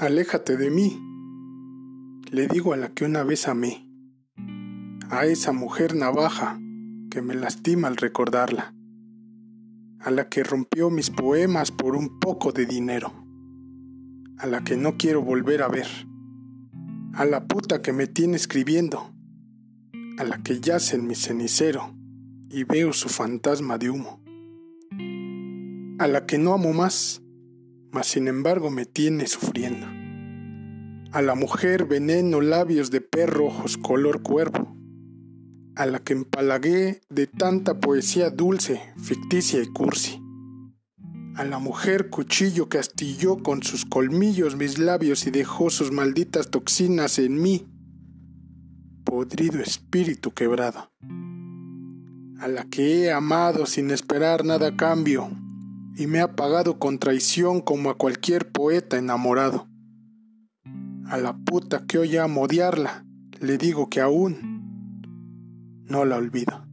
Aléjate de mí, le digo a la que una vez amé, a esa mujer navaja que me lastima al recordarla, a la que rompió mis poemas por un poco de dinero, a la que no quiero volver a ver, a la puta que me tiene escribiendo, a la que yace en mi cenicero y veo su fantasma de humo, a la que no amo más, mas sin embargo me tiene sufriendo. A la mujer veneno labios de perro ojos color cuervo, a la que empalagué de tanta poesía dulce, ficticia y cursi. A la mujer cuchillo que astilló con sus colmillos mis labios y dejó sus malditas toxinas en mí, podrido espíritu quebrado. A la que he amado sin esperar nada a cambio, y me ha pagado con traición como a cualquier poeta enamorado. A la puta que hoy amo odiarla, le digo que aún no la olvido.